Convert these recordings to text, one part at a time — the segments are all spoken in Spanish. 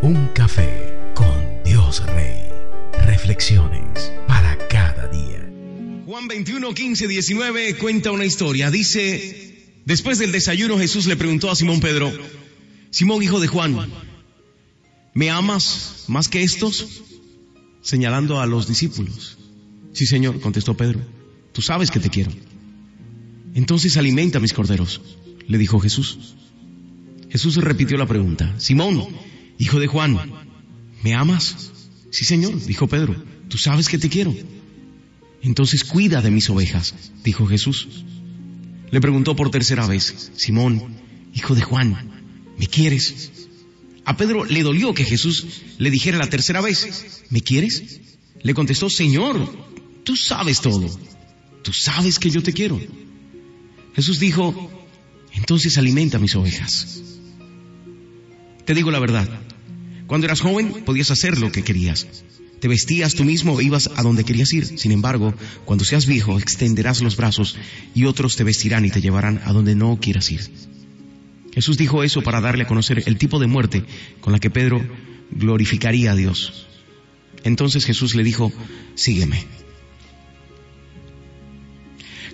Un café con Dios Rey. Reflexiones para cada día. Juan 21, 15, 19 cuenta una historia. Dice, después del desayuno Jesús le preguntó a Simón Pedro, Simón hijo de Juan, ¿me amas más que estos? Señalando a los discípulos. Sí, Señor, contestó Pedro, tú sabes que te quiero. Entonces alimenta mis corderos, le dijo Jesús. Jesús repitió la pregunta, Simón, hijo de Juan, ¿me amas? Sí, Señor, dijo Pedro, tú sabes que te quiero. Entonces cuida de mis ovejas, dijo Jesús. Le preguntó por tercera vez, Simón, hijo de Juan, ¿me quieres? A Pedro le dolió que Jesús le dijera la tercera vez, ¿me quieres? Le contestó, Señor, tú sabes todo, tú sabes que yo te quiero. Jesús dijo, entonces alimenta mis ovejas. Te digo la verdad, cuando eras joven podías hacer lo que querías. Te vestías tú mismo e ibas a donde querías ir. Sin embargo, cuando seas viejo, extenderás los brazos y otros te vestirán y te llevarán a donde no quieras ir. Jesús dijo eso para darle a conocer el tipo de muerte con la que Pedro glorificaría a Dios. Entonces Jesús le dijo, sígueme.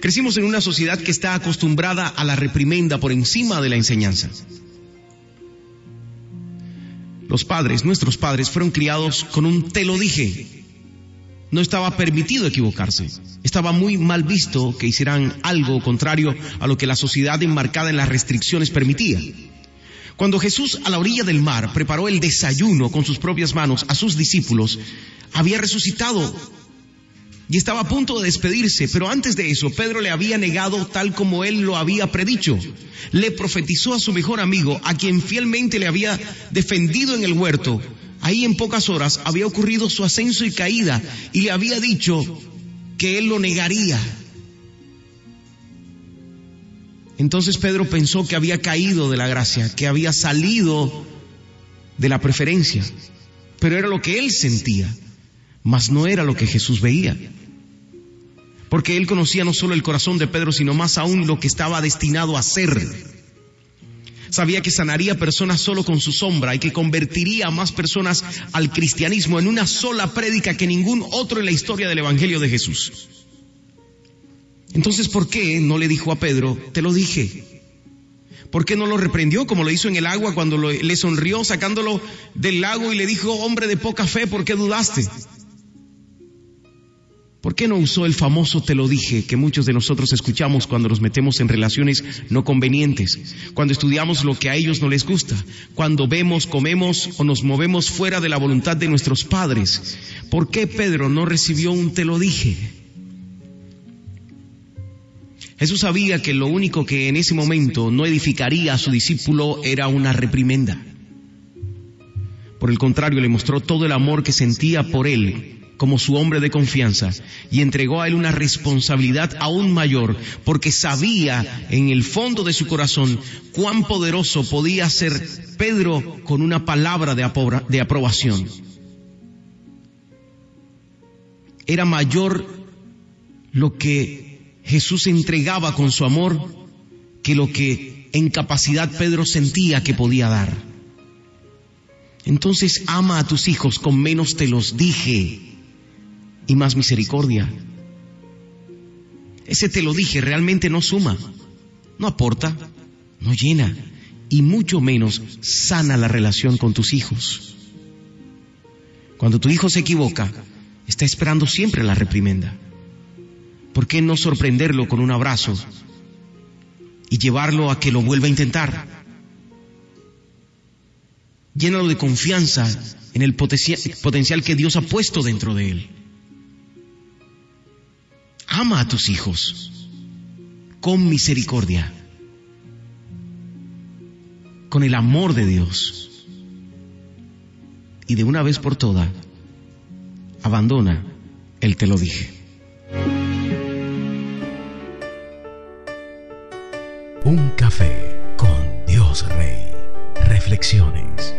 Crecimos en una sociedad que está acostumbrada a la reprimenda por encima de la enseñanza. Los padres, nuestros padres, fueron criados con un te lo dije. No estaba permitido equivocarse. Estaba muy mal visto que hicieran algo contrario a lo que la sociedad enmarcada en las restricciones permitía. Cuando Jesús a la orilla del mar preparó el desayuno con sus propias manos a sus discípulos, había resucitado y estaba a punto de despedirse, pero antes de eso Pedro le había negado tal como él lo había predicho. Le profetizó a su mejor amigo, a quien fielmente le había defendido en el huerto. Ahí en pocas horas había ocurrido su ascenso y caída y le había dicho que él lo negaría. Entonces Pedro pensó que había caído de la gracia, que había salido de la preferencia, pero era lo que él sentía mas no era lo que Jesús veía. Porque él conocía no solo el corazón de Pedro, sino más aún lo que estaba destinado a ser. Sabía que sanaría personas solo con su sombra y que convertiría a más personas al cristianismo en una sola prédica que ningún otro en la historia del Evangelio de Jesús. Entonces, ¿por qué no le dijo a Pedro, te lo dije? ¿Por qué no lo reprendió como lo hizo en el agua cuando le sonrió sacándolo del lago y le dijo, hombre de poca fe, ¿por qué dudaste? ¿Por qué no usó el famoso te lo dije que muchos de nosotros escuchamos cuando nos metemos en relaciones no convenientes, cuando estudiamos lo que a ellos no les gusta, cuando vemos, comemos o nos movemos fuera de la voluntad de nuestros padres? ¿Por qué Pedro no recibió un te lo dije? Jesús sabía que lo único que en ese momento no edificaría a su discípulo era una reprimenda. Por el contrario, le mostró todo el amor que sentía por él como su hombre de confianza y entregó a él una responsabilidad aún mayor porque sabía en el fondo de su corazón cuán poderoso podía ser Pedro con una palabra de, de aprobación. Era mayor lo que Jesús entregaba con su amor que lo que en capacidad Pedro sentía que podía dar. Entonces ama a tus hijos con menos te los dije y más misericordia. Ese te lo dije, realmente no suma, no aporta, no llena y mucho menos sana la relación con tus hijos. Cuando tu hijo se equivoca, está esperando siempre la reprimenda. ¿Por qué no sorprenderlo con un abrazo y llevarlo a que lo vuelva a intentar? Llénalo de confianza en el potencial que Dios ha puesto dentro de él. Ama a tus hijos con misericordia, con el amor de Dios. Y de una vez por todas, abandona el te lo dije. Un café con Dios Rey. Reflexiones